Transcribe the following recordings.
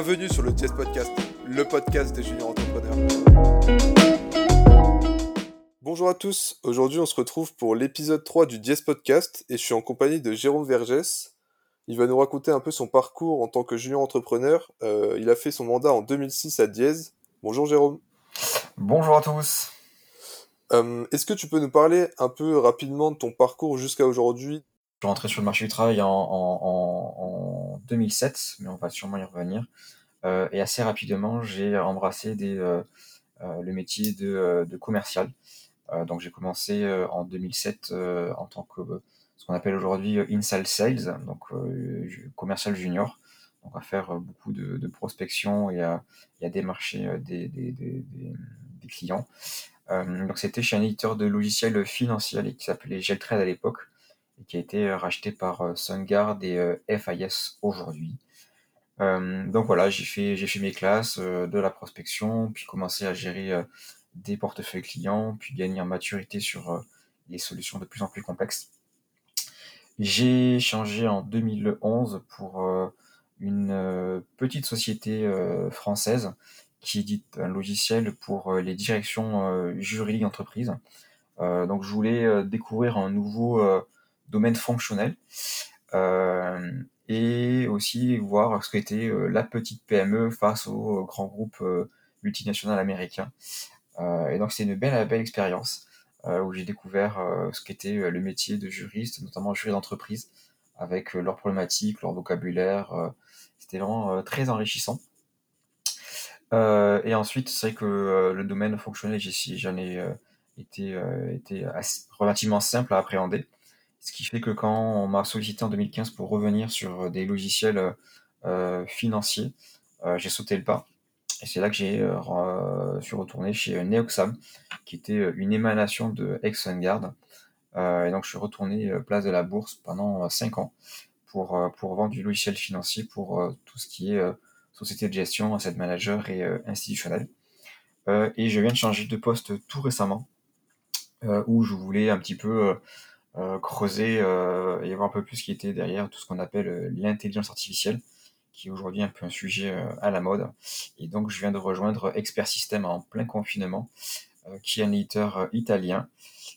Bienvenue sur le Jazz Podcast, le podcast des juniors entrepreneurs. Bonjour à tous, aujourd'hui on se retrouve pour l'épisode 3 du Jazz Podcast et je suis en compagnie de Jérôme Vergès. Il va nous raconter un peu son parcours en tant que junior entrepreneur. Euh, il a fait son mandat en 2006 à Diez. Bonjour Jérôme. Bonjour à tous. Euh, est-ce que tu peux nous parler un peu rapidement de ton parcours jusqu'à aujourd'hui Je suis rentré sur le marché du travail en, 2007, mais on va sûrement y revenir. Euh, et assez rapidement, j'ai embrassé le métier de, commercial. donc j'ai commencé en 2007 en tant que ce qu'on appelle aujourd'hui Inside Sales, donc commercial junior. Donc à faire beaucoup de, prospection et à, démarcher des, clients. Euh, donc c'était chez un éditeur de logiciels financiers qui s'appelait Geltrade à l'époque et qui a été euh, racheté par euh, SunGuard et FIS aujourd'hui. donc voilà, j'ai fait, j'ai fait mes classes, de la prospection, puis commencé à gérer des portefeuilles clients, puis gagner en maturité sur les solutions de plus en plus complexes. J'ai changé en 2011 pour une petite société française qui édite un logiciel pour euh, les directions euh, juridiques d'entreprise. Euh, donc je voulais découvrir un nouveau domaine fonctionnel et aussi voir ce qu'était la petite PME face aux grands groupes multinationaux américains. et donc c'est une belle, belle expérience où j'ai découvert ce qu'était le métier de juriste, notamment juriste d'entreprise, avec leurs problématiques, leur vocabulaire. C'était vraiment très enrichissant. Euh, et ensuite, c'est vrai que euh, le domaine fonctionnel, j'en ai euh, été, été relativement simple à appréhender. Ce qui fait que quand on m'a sollicité en 2015 pour revenir sur des logiciels financiers, j'ai sauté le pas. Et c'est là que j'ai suis retourné chez Neoxam, qui était une émanation de Exxon Euh, et donc je suis retourné place de la bourse pendant 5 ans pour, pour vendre du logiciel financier pour tout ce qui est société de gestion, asset manager et euh, institutionnel. Euh, et je viens de changer de poste tout récemment, euh, où je voulais un petit peu creuser et voir un peu plus ce qui était derrière tout ce qu'on appelle l'intelligence artificielle, qui est aujourd'hui un peu un sujet à la mode. Et donc, je viens de rejoindre Expert System en plein confinement, qui est un éditeur italien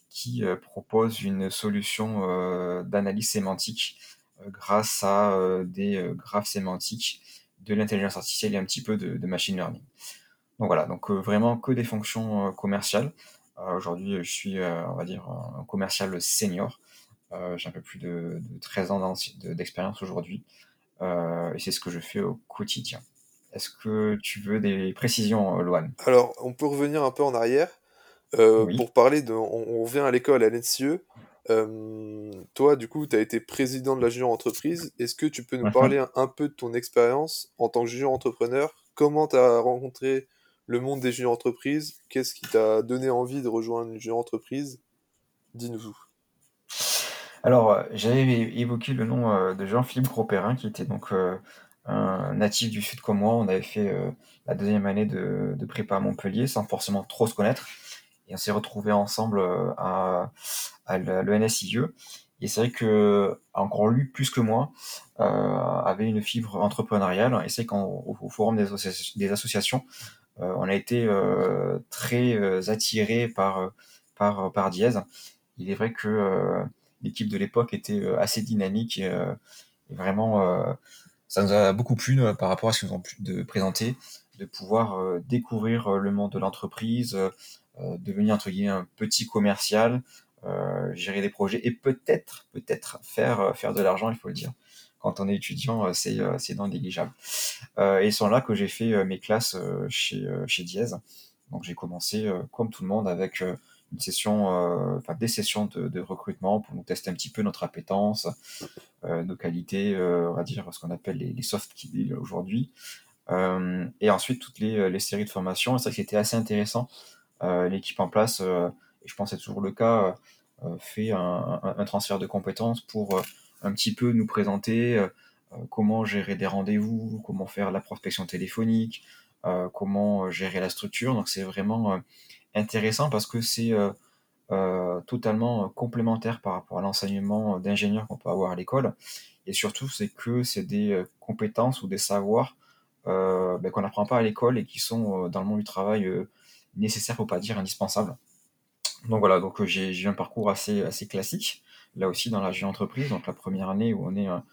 qui propose une solution d'analyse sémantique grâce à des graphes sémantiques de l'intelligence artificielle et un petit peu de, machine learning. Donc voilà, donc euh, vraiment que des fonctions euh, commerciales. Euh, aujourd'hui, je suis, on va dire, un commercial senior. J'ai un peu plus de, 13 ans d'expérience aujourd'hui. et c'est ce que je fais au quotidien. Est-ce que tu veux des précisions, Loane Alors, on peut revenir un peu en arrière. Pour parler de. On, revient à l'école à l'NCE. Euh, toi, du coup, tu as été président de la junior entreprise. Est-ce que tu peux nous parler un, peu de ton expérience en tant que junior entrepreneur? Comment tu as rencontré le monde des junior entreprises Qu'est-ce qui t'a donné envie de rejoindre une junior entreprise? Dis-nous. Alors, euh, j'avais évoqué le nom euh, de Jean-Philippe Gros-Perrin, qui était donc un natif du Sud comme moi. On avait fait la deuxième année de, de prépa à Montpellier sans forcément trop se connaître et on s'est retrouvés ensemble euh, à, à l'ENSIE. Et c'est vrai que encore lui plus que moi euh, avait une fibre entrepreneuriale. Et c'est qu'au au forum des, associations, euh, on a été euh, très euh, attiré par par par Diez. Il est vrai que l'équipe de l'époque était assez dynamique et, vraiment ça nous a beaucoup plu par rapport à ce qu'ils nous ont pu de présenter, de pouvoir découvrir le monde de l'entreprise, euh, devenir entre guillemets un petit commercial, euh, gérer des projets et peut-être, peut-être faire euh, faire de l'argent, il faut le dire. Quand on est étudiant, c'est c'est non négligeable. et c'est là que j'ai fait mes classes chez chez Diez. Donc j'ai commencé comme tout le monde avec une session, des sessions de, recrutement pour nous tester un petit peu notre appétence, nos qualités, on va dire ce qu'on appelle les, soft skills aujourd'hui. et ensuite toutes les, les séries de formation. Et ça c'était assez intéressant euh, l'équipe en place, euh, et je pense que c'est toujours le cas, euh, fait un, transfert de compétences pour un petit peu nous présenter comment gérer des rendez-vous, comment faire la prospection téléphonique, comment gérer la structure. Donc c'est vraiment intéressant parce que c'est totalement complémentaire par rapport à l'enseignement d'ingénieur qu'on peut avoir à l'école. Et surtout, c'est que c'est des compétences ou des savoirs ben, qu'on n'apprend pas à l'école et qui sont dans le monde du travail nécessaires, pour pas dire indispensables. Donc voilà, donc j'ai un parcours assez classique, là aussi dans la entreprise. Donc la première année où on est un,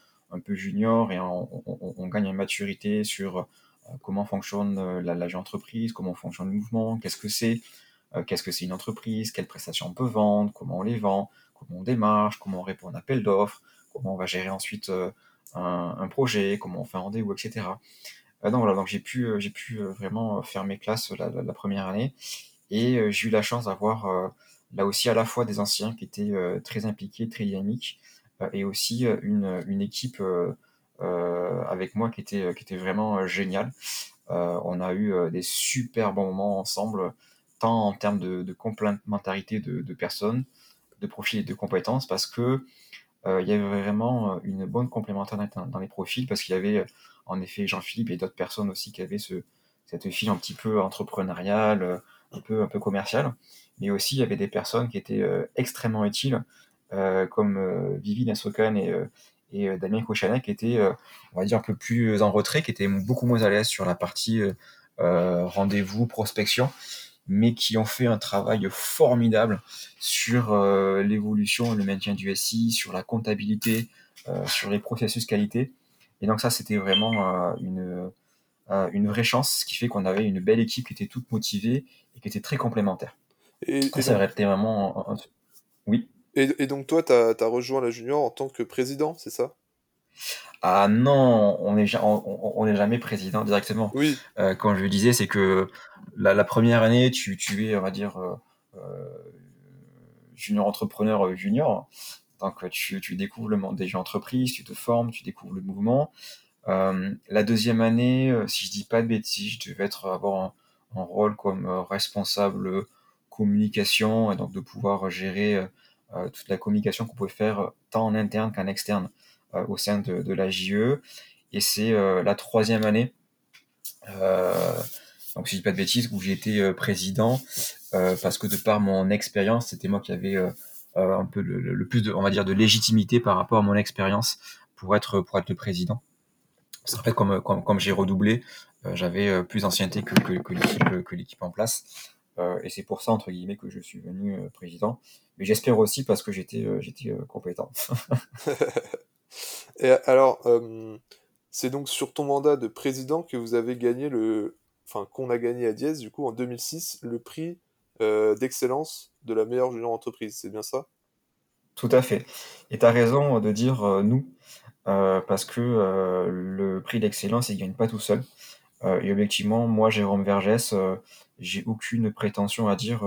peu junior et on, gagne en maturité sur comment fonctionne la, la entreprise, comment fonctionne le mouvement, qu'est-ce que c'est, qu'est-ce que c'est une entreprise, quelles prestations on peut vendre, comment on les vend, comment on démarche, comment on répond à un appel d'offres, comment on va gérer ensuite un, projet, comment on fait un rendez-vous, etc. Euh, donc voilà, donc j'ai pu, euh, j'ai pu euh, vraiment faire mes classes la, la, première année et j'ai eu la chance d'avoir là aussi à la fois des anciens qui étaient très impliqués, très dynamiques et aussi une, une équipe avec moi qui était, qui était vraiment géniale. on a eu des super bons moments ensemble, tant en termes de, complémentarité de, personnes, de profils et de compétences, parce que il y avait vraiment une bonne complémentarité dans les profils, parce qu'il y avait en effet Jean-Philippe et d'autres personnes aussi qui avaient ce, cette fille un petit peu entrepreneuriale, euh, un peu, un peu commerciale. Mais aussi, il y avait des personnes qui étaient euh, extrêmement utiles, euh, comme Vivi Nassokan et, Damien Cochanet, qui étaient, on va dire, un peu plus en retrait, qui étaient beaucoup moins à l'aise sur la partie rendez-vous, prospection, mais qui ont fait un travail formidable sur l'évolution et le maintien du SI, sur la comptabilité, sur les processus qualité. Et donc ça, c'était vraiment euh, une, euh, une vraie chance, ce qui fait qu'on avait une belle équipe qui était toute motivée et qui était très complémentaire. Et, ça été vraiment... Oui. Et, donc toi, tu as, rejoint la junior en tant que président, c'est ça? Ah non, on n'est on, on jamais président directement. Oui. Euh, quand je le disais, c'est que la, première année, tu, tu es, on va dire, junior entrepreneur junior. Donc tu, tu découvres le monde des entreprises, tu te formes, tu découvres le mouvement. Euh, la deuxième année, euh, si je dis pas de bêtises, je devais être avoir un, rôle comme euh, responsable communication et donc de pouvoir gérer toute la communication qu'on pouvait faire tant en interne qu'en externe au sein de, de, la JE. Et c'est la troisième année, donc si je dis pas de bêtises, où j'ai été président parce que de par mon expérience, c'était moi qui avais euh, un peu le, plus de, on va dire, de légitimité par rapport à mon expérience pour être, pour être le président. En fait, comme, comme, comme j'ai redoublé, euh, j'avais euh, plus d'ancienneté que, que, que l'équipe en place. et c'est pour ça, entre guillemets, que je suis venu président. Mais j'espère aussi parce que j'étais j'étais compétent. et alors, c'est donc sur ton mandat de président que vous avez gagné le. Enfin, qu'on a gagné à Diez, du coup, en 2006, le prix d'excellence de la meilleure junior entreprise, c'est bien ça? Tout à fait. Et tu as raison de dire euh, nous, euh, parce que euh, le prix d'excellence, il ne gagne pas tout seul. Et objectivement, moi, Jérôme Vergès, j'ai aucune prétention à dire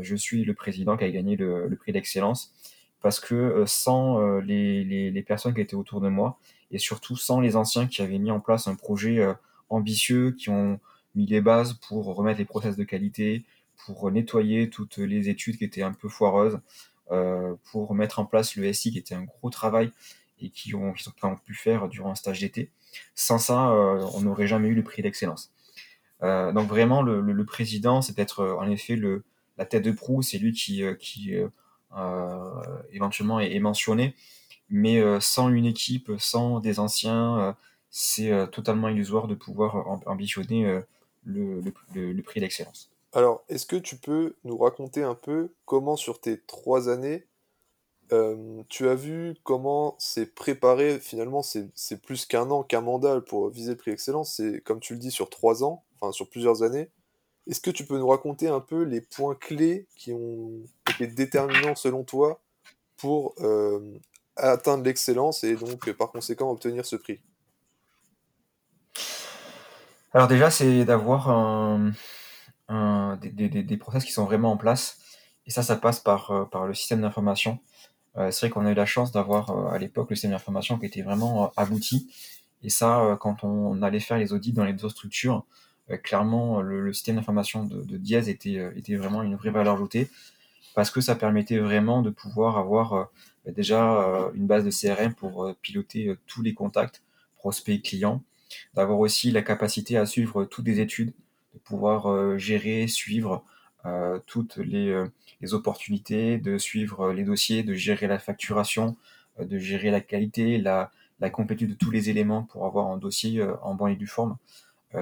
je suis le président qui a gagné le, prix d'excellence, parce que sans les, les, personnes qui étaient autour de moi, et surtout sans les anciens qui avaient mis en place un projet ambitieux, qui ont mis les bases pour remettre les process de qualité, pour nettoyer toutes les études qui étaient un peu foireuses, euh, pour mettre en place le SI qui était un gros travail et qui ont, qui ont pu faire durant un stage d'été. Sans ça, euh, on n'aurait jamais eu le prix d'excellence. Euh, donc vraiment, le, président, c'est peut-être en effet le, la tête de proue, c'est lui qui, qui éventuellement est, mentionné, mais sans une équipe, sans des anciens, c'est totalement illusoire de pouvoir ambitionner le, le prix d'excellence. Alors, est-ce que tu peux nous raconter un peu comment sur tes trois années, euh, tu as vu comment c'est préparé, finalement c'est plus qu'un an, qu'un mandat pour viser le prix excellence, c'est comme tu le dis sur trois ans, enfin sur plusieurs années. Est-ce que tu peux nous raconter un peu les points clés qui ont été déterminants selon toi pour euh, atteindre l'excellence et donc par conséquent obtenir ce prix? Alors déjà c'est d'avoir des, des, des, process qui sont vraiment en place. Et ça, ça passe par, euh, par le système d'information. Euh, c'est vrai qu'on a eu la chance d'avoir euh, à l'époque le système d'information qui était vraiment abouti. Et ça, quand on allait faire les audits dans les deux structures, clairement, le, système d'information de, de Diaz était, était vraiment une vraie valeur ajoutée parce que ça permettait vraiment de pouvoir avoir déjà une base de CRM pour piloter tous les contacts, prospects, clients, d'avoir aussi la capacité à suivre toutes les études, de pouvoir euh, gérer, suivre euh, toutes les, euh, les, opportunités, de suivre les dossiers, de gérer la facturation, de gérer la qualité, la, la complétude de tous les éléments pour avoir un dossier en bonne et due forme.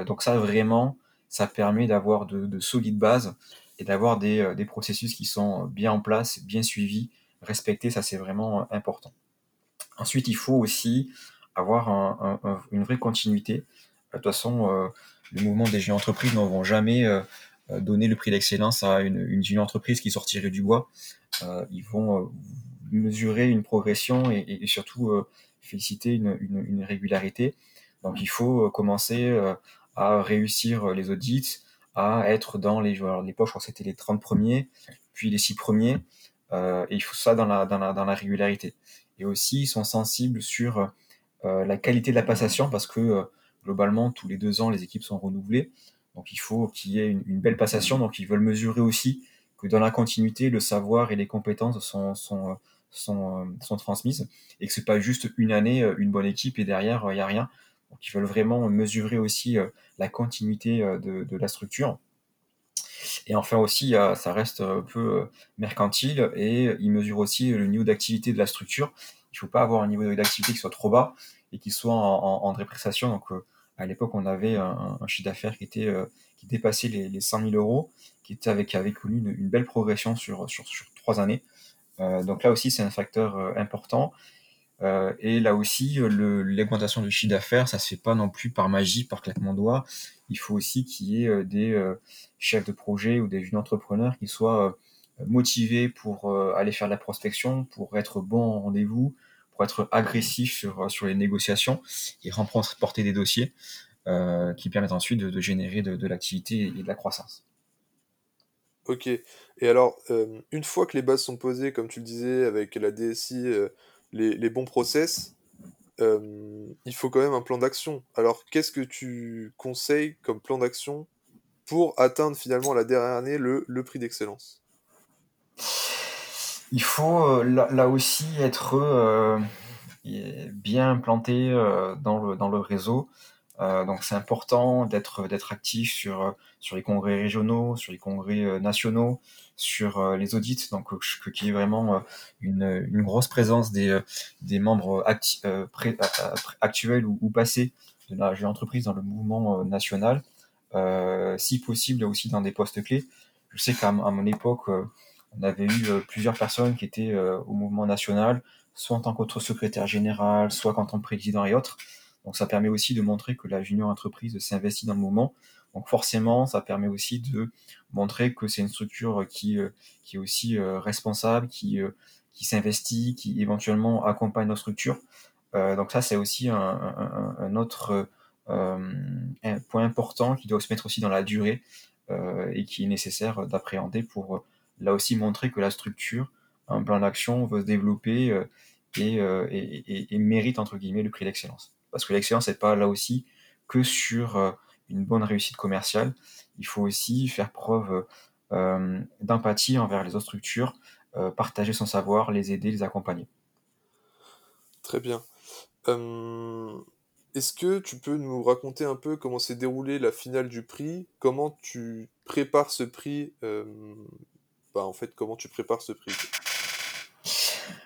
donc ça, vraiment, ça permet d'avoir de, solides bases et d'avoir des, processus qui sont bien en place, bien suivis, respectés. Ça, c'est vraiment important. Ensuite, il faut aussi avoir une vraie continuité. De toute façon, euh, le mouvement des jeunes entreprises n'auront jamais euh, euh, donné le prix d'excellence à une, une entreprise qui sortirait du bois. ils vont mesurer une progression et, surtout féliciter une, régularité. Donc il faut commencer à réussir les audits, à être dans les. Les poches, je crois que c'était les 30 premiers, puis les 6 premiers. et il faut ça dans la, dans la, régularité. Et aussi, ils sont sensibles sur euh, la qualité de la passation parce que euh, globalement, tous les deux ans, les équipes sont renouvelées. Donc il faut qu'il y ait une, belle passation. Donc ils veulent mesurer aussi que dans la continuité, le savoir et les compétences sont, sont, sont transmises et que c'est pas juste une année, une bonne équipe et derrière, il n'y a rien. Donc ils veulent vraiment mesurer aussi euh, la continuité de, la structure. Et enfin aussi, ça reste un peu mercantile et ils mesurent aussi le niveau d'activité de la structure il faut pas avoir un niveau d'activité qui soit trop bas et qui soit en, en, dépréciation. Euh, à l'époque, on avait un, chiffre d'affaires qui était euh, qui dépassait les, les 100 000 euros, qui était avec avait connu une, belle progression sur, sur, sur trois années. Euh, donc là aussi, c'est un facteur important. et là aussi, l'augmentation du chiffre d'affaires, ça se fait pas non plus par magie, par claquement de doigts. Il faut aussi qu'il y ait des chefs de projet ou des jeunes entrepreneurs qui soient motivé pour euh, aller faire de la prospection, pour être bon en rendez-vous, pour être agressif sur, sur les négociations et remporter des dossiers euh, qui permettent ensuite de, générer de, l'activité et de la croissance. Ok. Et alors, euh, une fois que les bases sont posées, comme tu le disais, avec la DSI, les, les, bons process, il faut quand même un plan d'action. Alors, qu'est-ce que tu conseilles comme plan d'action pour atteindre finalement la dernière année le, le prix d'excellence? Il faut euh, là, aussi être euh, bien implanté euh, dans, le, dans le réseau. donc c'est important d'être d'être actif sur sur les congrès régionaux, sur les congrès nationaux, sur les audits, donc qu'il y ait vraiment une, une grosse présence des, des membres actuels ou, passés de la entreprise dans le mouvement national, si possible aussi dans des postes clés. Je sais qu'à mon époque, on avait eu euh, plusieurs personnes qui étaient euh, au mouvement national, soit en tant qu'autre secrétaire général, soit en tant que président et autres. Donc ça permet aussi de montrer que la junior entreprise s'investit dans le mouvement. Donc forcément, ça permet aussi de montrer que c'est une structure qui, euh, est aussi responsable, qui, s'investit, qui éventuellement accompagne nos structures. donc ça, c'est aussi un, autre point important qui doit se mettre aussi dans la durée et qui est nécessaire d'appréhender pour là aussi montrer que la structure, un plan d'action veut se développer euh, euh, et, mérite entre guillemets le prix d'excellence. Parce que l'excellence n'est pas là aussi que sur euh, une bonne réussite commerciale. Il faut aussi faire preuve d'empathie envers les autres structures, partager son savoir, les aider, les accompagner. Très bien. Est-ce que tu peux nous raconter un peu comment s'est déroulée la finale du prix? Comment tu prépares ce prix bah, en fait, comment tu prépares ce prix?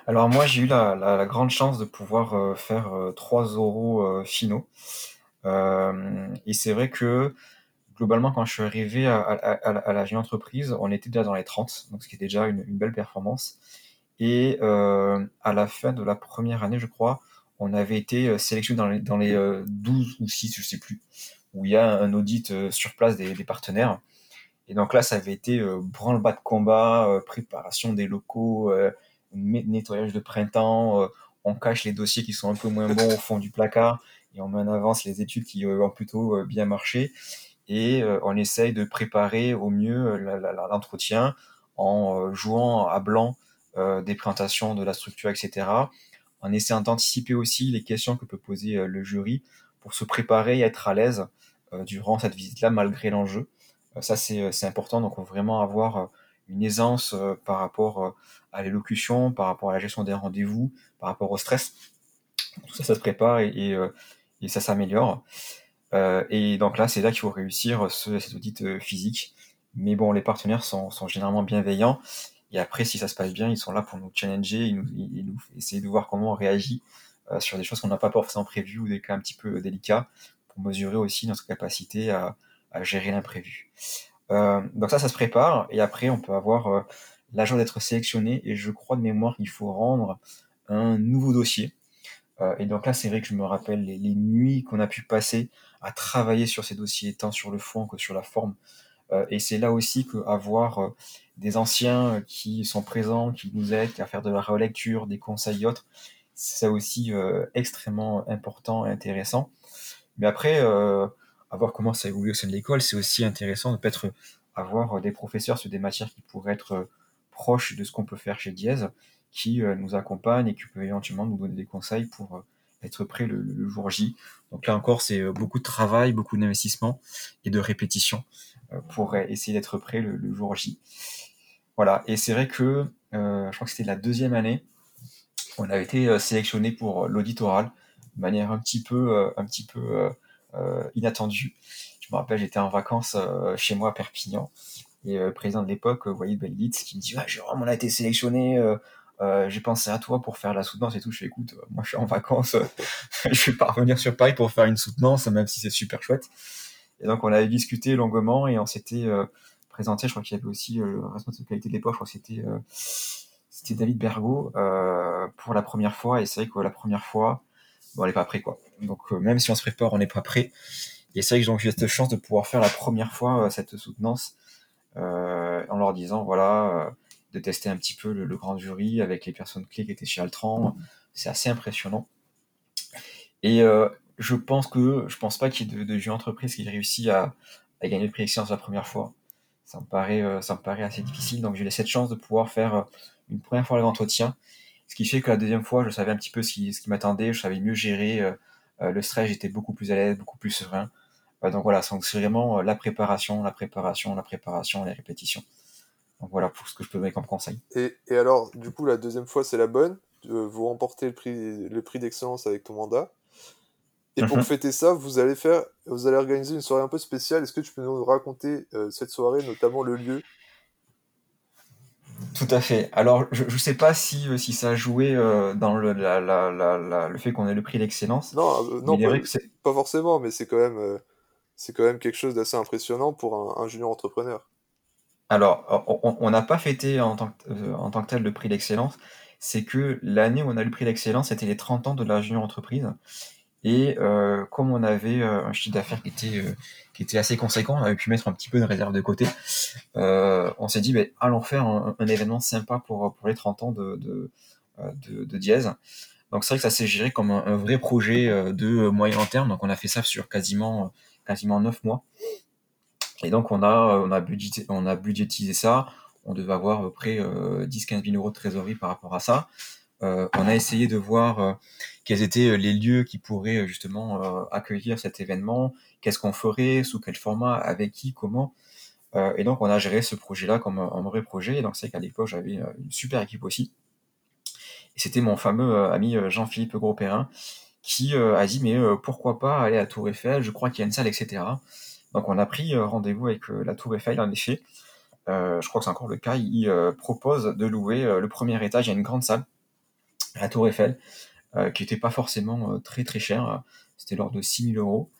Alors moi, j'ai eu la, grande chance de pouvoir euh, faire euh, trois euros euh, finaux. et c'est vrai que globalement, quand je suis arrivé à, la jeune entreprise, on était déjà dans les 30, donc ce qui est déjà une, belle performance. Et à la fin de la première année, je crois, on avait été sélectionné dans les, dans les 12 ou 6, je sais plus, où il y a un audit sur place des partenaires. Et donc là, ça avait été euh, branle-bas de combat, euh, préparation des locaux, euh, nettoyage de printemps, on cache les dossiers qui sont un peu moins bons au fond du placard et on met en avance les études qui ont plutôt bien marché et on essaye de préparer au mieux l'entretien en jouant à blanc des présentations de la structure, etc. En essayant d'anticiper aussi les questions que peut poser le jury pour se préparer et être à l'aise durant cette visite-là malgré l'enjeu. Euh, ça, euh, c'est important. Donc, on veut vraiment avoir euh, une aisance par rapport à l'élocution, par rapport à la gestion des rendez-vous, par rapport au stress. Tout ça, ça se prépare et, et, ça s'améliore. et donc là, c'est là qu'il faut réussir ce, cet audit physique. Mais bon, les partenaires sont, généralement bienveillants. Et après, si ça se passe bien, ils sont là pour nous challenger, ils nous essayer de voir comment on réagit sur des choses qu'on n'a pas forcément prévues ou des cas un petit peu délicats pour mesurer aussi notre capacité à, gérer l'imprévu. donc ça, ça se prépare et après on peut avoir la joie d'être sélectionné et je crois de mémoire qu'il faut rendre un nouveau dossier. et donc là, c'est vrai que je me rappelle les, nuits qu'on a pu passer à travailler sur ces dossiers, tant sur le fond que sur la forme. et c'est là aussi qu'avoir des anciens qui sont présents, qui nous aident à faire de la relecture, des conseils et autres, c'est aussi euh, extrêmement important et intéressant. Mais après, euh, avoir comment ça évolue au sein de l'école, c'est aussi intéressant de peut-être avoir des professeurs sur des matières qui pourraient être proches de ce qu'on peut faire chez Diez, qui euh, nous accompagnent et qui peuvent éventuellement nous donner des conseils pour être prêt le, jour J. Donc là encore, c'est beaucoup de travail, beaucoup d'investissement et de répétition pour essayer d'être prêt le, jour J. Voilà, et c'est vrai que euh, je crois que c'était la deuxième année, on a été euh, sélectionné pour l'auditoral de manière un petit peu, euh, un petit peu inattendue. Je me rappelle, j'étais en vacances chez moi à Perpignan et le président de l'époque, Walid Belgitz, qui me dit ah, Jérôme, on a été sélectionné. j'ai pensé à toi pour faire la soutenance et tout. Je fais écoute, moi je suis en vacances, je vais pas revenir sur Paris pour faire une soutenance, même si c'est super chouette. Et donc on avait discuté longuement et on s'était présenté. Je crois qu'il y avait aussi euh, le responsable de qualité de l'époque, je crois que c'était euh, c'était David Bergo euh, pour la première fois. Et c'est vrai que la première fois, on n'est pas prêt quoi. Donc même si on se prépare, on n'est pas prêt. Et c'est vrai que j'ai eu cette chance de pouvoir faire la première fois cette soutenance en leur disant voilà de tester un petit peu le, grand jury avec les personnes clés qui étaient chez Altran. C'est assez impressionnant. Et je pense que je pense pas qu'il y ait de, de entreprise qui réussit à, à gagner le prix d'excellence la première fois ça me paraît, euh, ça me paraît assez difficile. Donc j'ai eu cette chance de pouvoir faire euh, une première fois l'entretien, ce qui fait que la deuxième fois, je savais un petit peu ce qui, ce qui m'attendait, je savais mieux gérer euh, le stress, j'étais beaucoup plus à l'aise, beaucoup plus serein. donc voilà, c'est vraiment la préparation, la préparation, la préparation, les répétitions. Donc voilà pour ce que je peux donner comme conseil. Et, et alors, du coup, la deuxième fois, c'est la bonne. Vous remportez le prix, le prix d'excellence avec ton mandat. Et pour mhm. fêter ça, vous allez faire, vous allez organiser une soirée un peu spéciale. Est-ce que tu peux nous raconter euh, cette soirée, notamment le lieu Tout à fait. Alors, je ne sais pas si, euh, si ça a joué euh, dans le, la, la, la, le fait qu'on ait le prix d'excellence. Non, non pas, pas, forcément, mais c'est quand même, c'est quand même quelque chose d'assez impressionnant pour un, junior entrepreneur. Alors, on n'a pas fêté en tant, que, en tant que tel le prix d'excellence. C'est que l'année où on a eu le prix d'excellence, c'était les 30 ans de la junior entreprise. Et euh, comme on avait euh, un chiffre d'affaires qui était euh, qui était assez conséquent, on avait pu mettre un petit peu de réserve de côté. on s'est dit, ben, allons faire un, événement sympa pour pour les 30 ans de de. Donc c'est vrai que ça s'est géré comme un, vrai projet de moyen terme. Donc on a fait ça sur quasiment quasiment 9 mois. Et donc on a on a on a budgétisé ça. On devait avoir à peu près 10-15 000 euros de trésorerie par rapport à ça. Euh, on a essayé de voir euh, quels étaient euh, les lieux qui pourraient justement accueillir cet événement, qu'est-ce qu'on ferait, sous quel format, avec qui, comment. et donc on a géré ce projet-là comme un, vrai projet. Et donc c'est qu'à l'époque j'avais une super équipe aussi. Et c'était mon fameux ami Jean-Philippe Gros-Perrin qui a dit mais pourquoi pas aller à Tour Eiffel, je crois qu'il y a une salle, etc. Donc on a pris rendez-vous avec la Tour Eiffel en effet. je crois que c'est encore le cas, il propose de louer le premier étage, il y a une grande salle la Tour Eiffel, euh, qui n'était pas forcément euh, très très cher. C'était l'ordre de 6000 euros.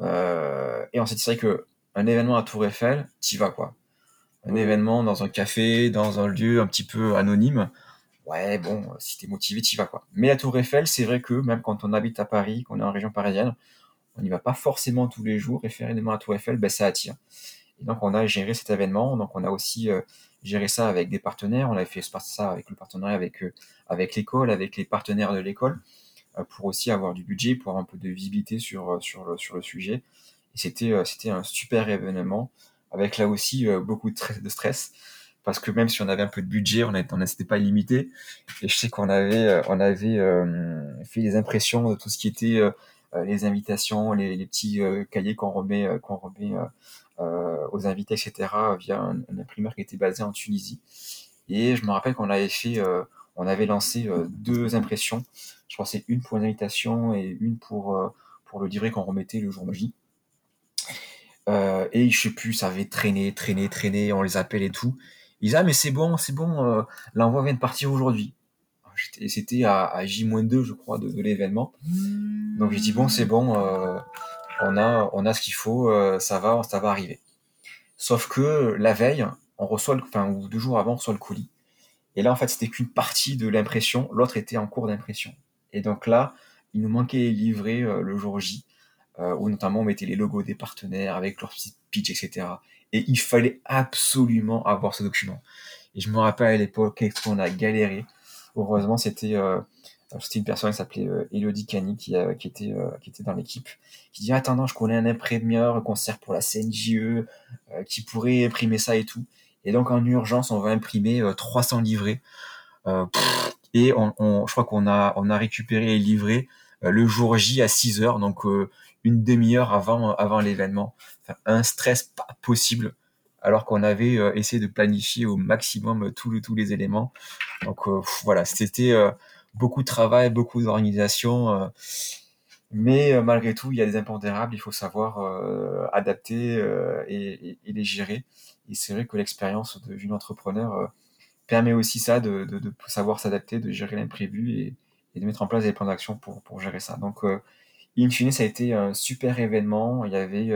Euh, et on s'est dit, c'est vrai qu'un événement à Tour Eiffel, t'y vas quoi. Un événement dans un café, dans un lieu un petit peu anonyme, ouais, bon, si t'es motivé, t'y vas quoi. Mais la Tour Eiffel, c'est vrai que même quand on habite à Paris, qu'on est en région parisienne, on n'y va pas forcément tous les jours et faire un événement à Tour Eiffel, ben, ça attire. Et donc on a géré cet événement, donc on a aussi gérer ça avec des partenaires. On avait fait ça avec le partenariat avec, euh, avec l'école, avec les partenaires de l'école, euh, pour aussi avoir du budget, pour avoir un peu de visibilité sur, euh, sur, le, sur le sujet. Et c'était, c'était un super événement, avec là aussi beaucoup de, stress, parce que même si on avait un peu de budget, on n'était pas limité. Et je sais qu'on avait, on avait fait des impressions de tout ce qui était les invitations, les, les petits cahiers qu'on remet, qu'on remet aux invités, etc., via un, imprimeur qui était basé en Tunisie. Et je me rappelle qu'on avait fait, euh, on avait lancé euh, deux impressions. Je c'est une pour l'invitation et une pour, pour le livret qu'on remettait le jour J. Euh, et je sais plus, ça avait traîné, traîné, traîné, on les appelle et tout. Ils disaient, ah, mais c'est bon, c'est bon, l'envoi vient de partir aujourd'hui. C'était à, J-2, je crois, de, l'événement. Donc j'ai dit, bon, c'est bon, on, a, ce qu'il faut, ça, va, ça va arriver. Sauf que la veille, on reçoit, le, enfin, ou deux jours avant, on reçoit le colis. Et là, en fait, c'était qu'une partie de l'impression, l'autre était en cours d'impression. Et donc là, il nous manquait les livrets le jour J, où notamment on mettait les logos des partenaires avec leur petit pitch, etc. Et il fallait absolument avoir ce document. Et je me rappelle à l'époque qu'on a galéré. Heureusement, c'était euh, c'était une personne qui s'appelait euh, Elodie Cani qui, euh, euh, qui était dans l'équipe, qui dit Attends, je connais un imprimeur qu'on sert pour la CNJE, qui pourrait imprimer ça et tout. Et donc, en urgence, on va imprimer 300 livrets. et on, je crois qu'on a, récupéré les livrets le jour J à 6 heures, donc une demi-heure avant, l'événement. Un stress pas possible alors qu'on avait essayé de planifier au maximum tous les éléments. Donc voilà, c'était beaucoup de travail, beaucoup d'organisation. mais malgré tout, il y a des impondérables, il faut savoir adapter et, les gérer. Et c'est vrai que l'expérience de jeune entrepreneur permet aussi ça, de, savoir s'adapter, de gérer l'imprévu et, de mettre en place des plans d'action pour, gérer ça. Donc, in fine, ça a été un super événement. Il y avait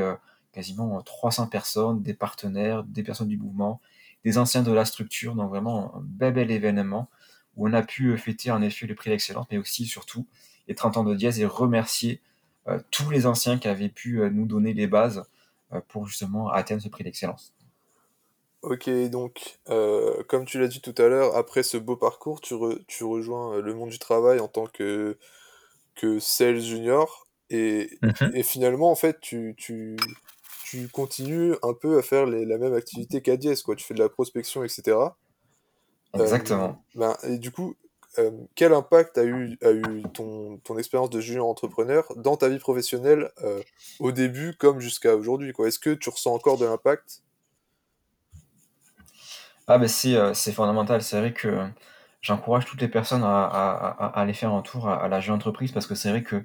quasiment 300 personnes, des partenaires, des personnes du mouvement, des anciens de la structure, donc vraiment un bel bel événement où on a pu euh, fêter en effet le prix d'excellence, mais aussi surtout les 30 ans de Diaz et remercier euh, tous les anciens qui avaient pu euh, nous donner les bases pour justement atteindre ce prix d'excellence. Ok, donc comme tu l'as dit tout à l'heure, après ce beau parcours, tu, tu, rejoins le monde du travail en tant que, que sales junior. Et, mm-hmm. et finalement, en fait, tu, tu, tu continues un peu à faire la même activité qu'Adiès, quoi. Tu fais de la prospection, etc. Exactement. Euh, ben, et du coup, euh, quel impact a eu, a eu ton, ton expérience de junior entrepreneur dans ta vie professionnelle euh, au début comme jusqu'à aujourd'hui Est-ce que tu ressens encore de l'impact? Ah ben c'est fondamental. C'est vrai que j'encourage toutes les personnes à, à, aller faire un tour à, la jeune entreprise parce que c'est vrai que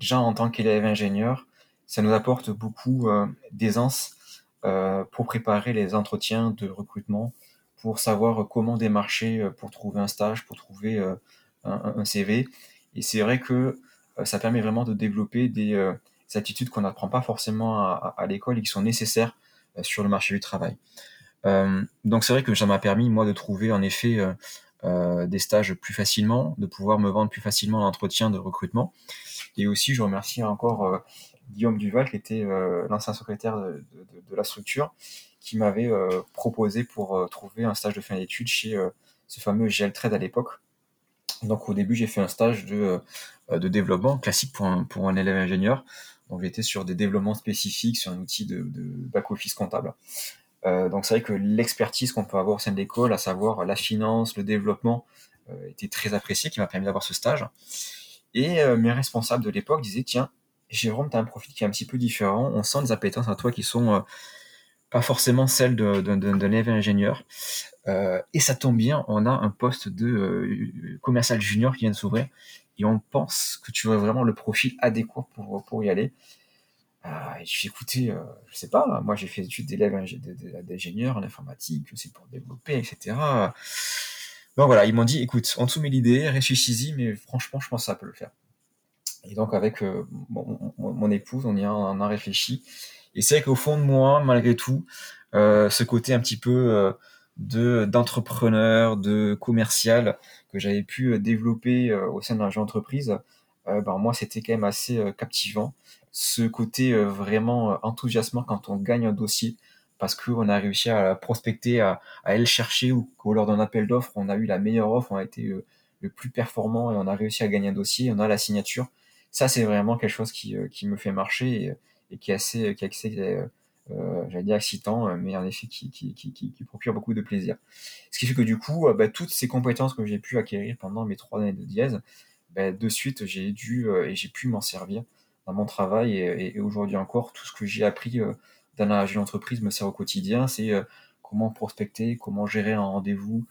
déjà en tant qu'élève ingénieur, ça nous apporte beaucoup euh, d'aisance euh, pour préparer les entretiens de recrutement, pour savoir comment démarcher euh, pour trouver un stage, pour trouver un, CV. Et c'est vrai que ça permet vraiment de développer des, attitudes qu'on n'apprend pas forcément à, l'école et qui sont nécessaires sur le marché du travail. donc c'est vrai que ça m'a permis moi de trouver en effet des stages plus facilement, de pouvoir me vendre plus facilement l'entretien de recrutement. Et aussi je remercie encore Guillaume Duval, qui était euh, l'ancien secrétaire de, la structure, qui m'avait euh, proposé pour euh, trouver un stage de fin d'études chez ce fameux GL Trade à l'époque. Donc au début, j'ai fait un stage de, développement classique pour un, pour un élève ingénieur. Donc j'étais sur des développements spécifiques sur un outil de, back-office comptable. donc c'est vrai que l'expertise qu'on peut avoir au sein de l'école, à savoir la finance, le développement, était très appréciée, qui m'a permis d'avoir ce stage. Et mes responsables de l'époque disaient, tiens, Jérôme, tu as un profil qui est un petit peu différent. On sent des appétences à toi qui sont euh, pas forcément celles d'un élève ingénieur. Euh, et ça tombe bien, on a un poste de euh, commercial junior qui vient de s'ouvrir. Et on pense que tu aurais vraiment le profil adéquat pour, pour y aller. et je écouté, je sais pas, moi j'ai fait des études d'élève d'ingénieur en informatique, c'est pour développer, etc. Donc voilà, ils m'ont dit, écoute, on te soumet l'idée, réfléchis-y, mais franchement, je pense que ça peut le faire. Et donc avec euh, mon, épouse, on y a, réfléchi. Et c'est vrai qu'au fond de moi, malgré tout, euh, ce côté un petit peu euh, de d'entrepreneur, de commercial que j'avais pu développer au sein de la entreprise, ben moi c'était quand même assez captivant. Ce côté vraiment enthousiasmant quand on gagne un dossier parce qu'on a réussi à prospecter, à, à aller le chercher ou lors d'un appel d'offres, on a eu la meilleure offre, on a été le plus performant et on a réussi à gagner un dossier, on a la signature ça c'est vraiment quelque chose qui, euh, me fait marcher et, qui est assez, qui est assez euh, euh, j'allais dire excitant, mais en effet qui, procure beaucoup de plaisir. Ce qui fait que du coup, bah, toutes ces compétences que j'ai pu acquérir pendant mes trois années de dièse, bah, de suite j'ai dû et j'ai pu m'en servir dans mon travail et, aujourd'hui encore, tout ce que j'ai appris dans la entreprise me sert au quotidien, c'est comment prospecter, comment gérer un rendez-vous,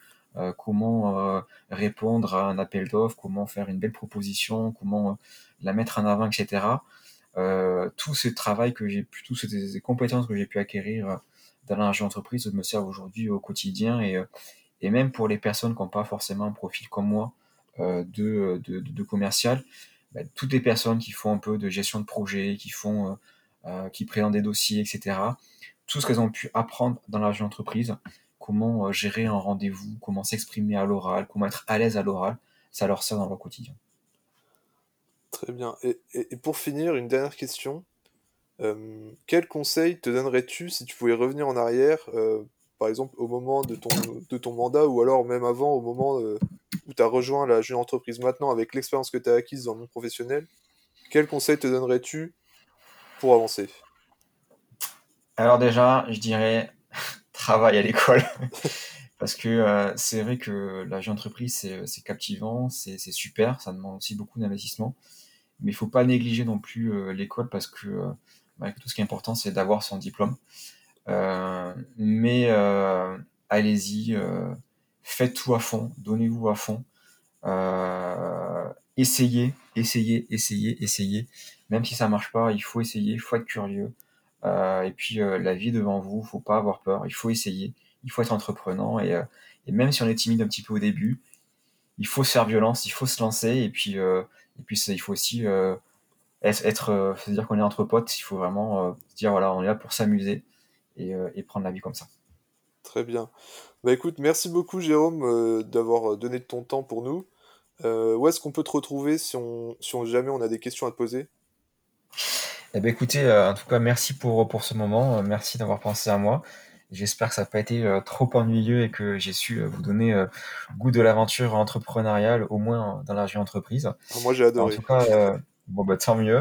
comment répondre à un appel d'offres, comment faire une belle proposition, comment la mettre en avant, etc. Euh, tout ce travail que j'ai pu, toutes ces compétences que j'ai pu acquérir euh, dans l'entreprise me servent aujourd'hui au quotidien et, euh, et même pour les personnes qui n'ont pas forcément un profil comme moi, de, de, commercial, bah, toutes les personnes qui font un peu de gestion de projet, qui font, qui présentent des dossiers, etc. Tout ce qu'elles ont pu apprendre dans la entreprise, comment gérer un rendez-vous, comment s'exprimer à l'oral, comment être à l'aise à l'oral, ça leur sert dans leur quotidien. Très bien. Et, pour finir, une dernière question. Euh, quel conseil te donnerais-tu si tu pouvais revenir en arrière, euh, par exemple au moment de ton, de ton mandat ou alors même avant, au moment euh, où tu as rejoint la jeune entreprise maintenant avec l'expérience que tu as acquise dans le monde professionnel Quel conseil te donnerais-tu pour avancer? Alors déjà, je dirais travail à l'école. Parce que c'est vrai que la jeune entreprise, c'est captivant, c'est super, ça demande aussi beaucoup d'investissement. Mais il faut pas négliger non plus euh, l'école parce que euh, bah, tout ce qui est important, c'est d'avoir son diplôme. Euh, mais allez-y, faites tout à fond, donnez-vous à fond. essayez, essayez, essayez, essayez. Même si ça marche pas, il faut essayer, il faut être curieux. Et puis la vie devant vous, faut pas avoir peur, il faut essayer, il faut être entreprenant et, et, même si on est timide un petit peu au début, il faut se faire violence, il faut se lancer et puis il faut aussi euh, être, euh, c'est-à-dire qu'on est entre potes, il faut vraiment euh, se dire voilà, on est là pour s'amuser et, prendre la vie comme ça. Très bien. Bah écoute, merci beaucoup Jérôme d'avoir donné de ton temps pour nous. où est-ce qu'on peut te retrouver si, jamais on a des questions à te poser? Eh ben écoutez, en tout cas, merci pour, pour ce moment. merci d'avoir pensé à moi. J'espère que ça n'a pas été euh, trop ennuyeux et que j'ai su euh, vous donner euh, goût de l'aventure entrepreneuriale, au moins dans la entreprise. Ah, moi, j'ai adoré. En tout cas, bon, bah, tant mieux.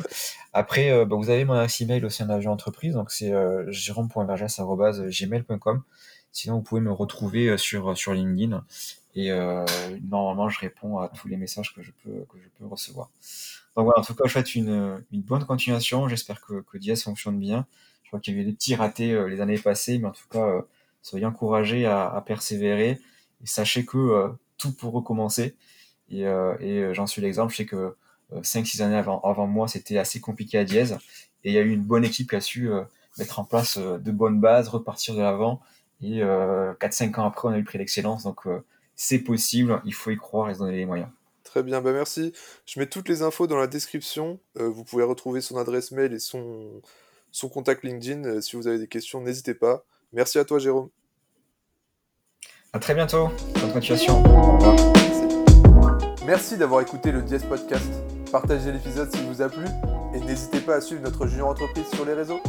Après, bah, vous avez mon adresse email aussi en agent entreprise, donc c'est jérôme.vergès.gmail.com. Sinon, vous pouvez me retrouver sur, sur LinkedIn et normalement, je réponds à tous les messages que je peux, que je peux recevoir. Donc voilà, en tout cas, je souhaite une, une bonne continuation. J'espère que, que Diaz fonctionne bien qu'il y avait des petits ratés euh, les années passées, mais en tout cas, euh, soyez encouragés à, persévérer et sachez que euh, tout peut recommencer. Et, j'en suis l'exemple. Je sais que 5-6 années avant, avant moi, c'était assez compliqué à Diez. Et il y a eu une bonne équipe qui a su mettre en place de bonnes bases, repartir de l'avant. Et 4-5 ans après, on a eu le prix d'excellence. Donc c'est possible, il faut y croire et se donner les moyens. Très bien, bah merci. Je mets toutes les infos dans la description. vous pouvez retrouver son adresse mail et son, son contact LinkedIn. Euh, si vous avez des questions, n'hésitez pas. Merci à toi, Jérôme. À très bientôt. Bonne continuation. Au revoir. Merci d'avoir écouté le Diez Podcast. Partagez l'épisode s'il vous a plu et n'hésitez pas à suivre notre junior entreprise sur les réseaux.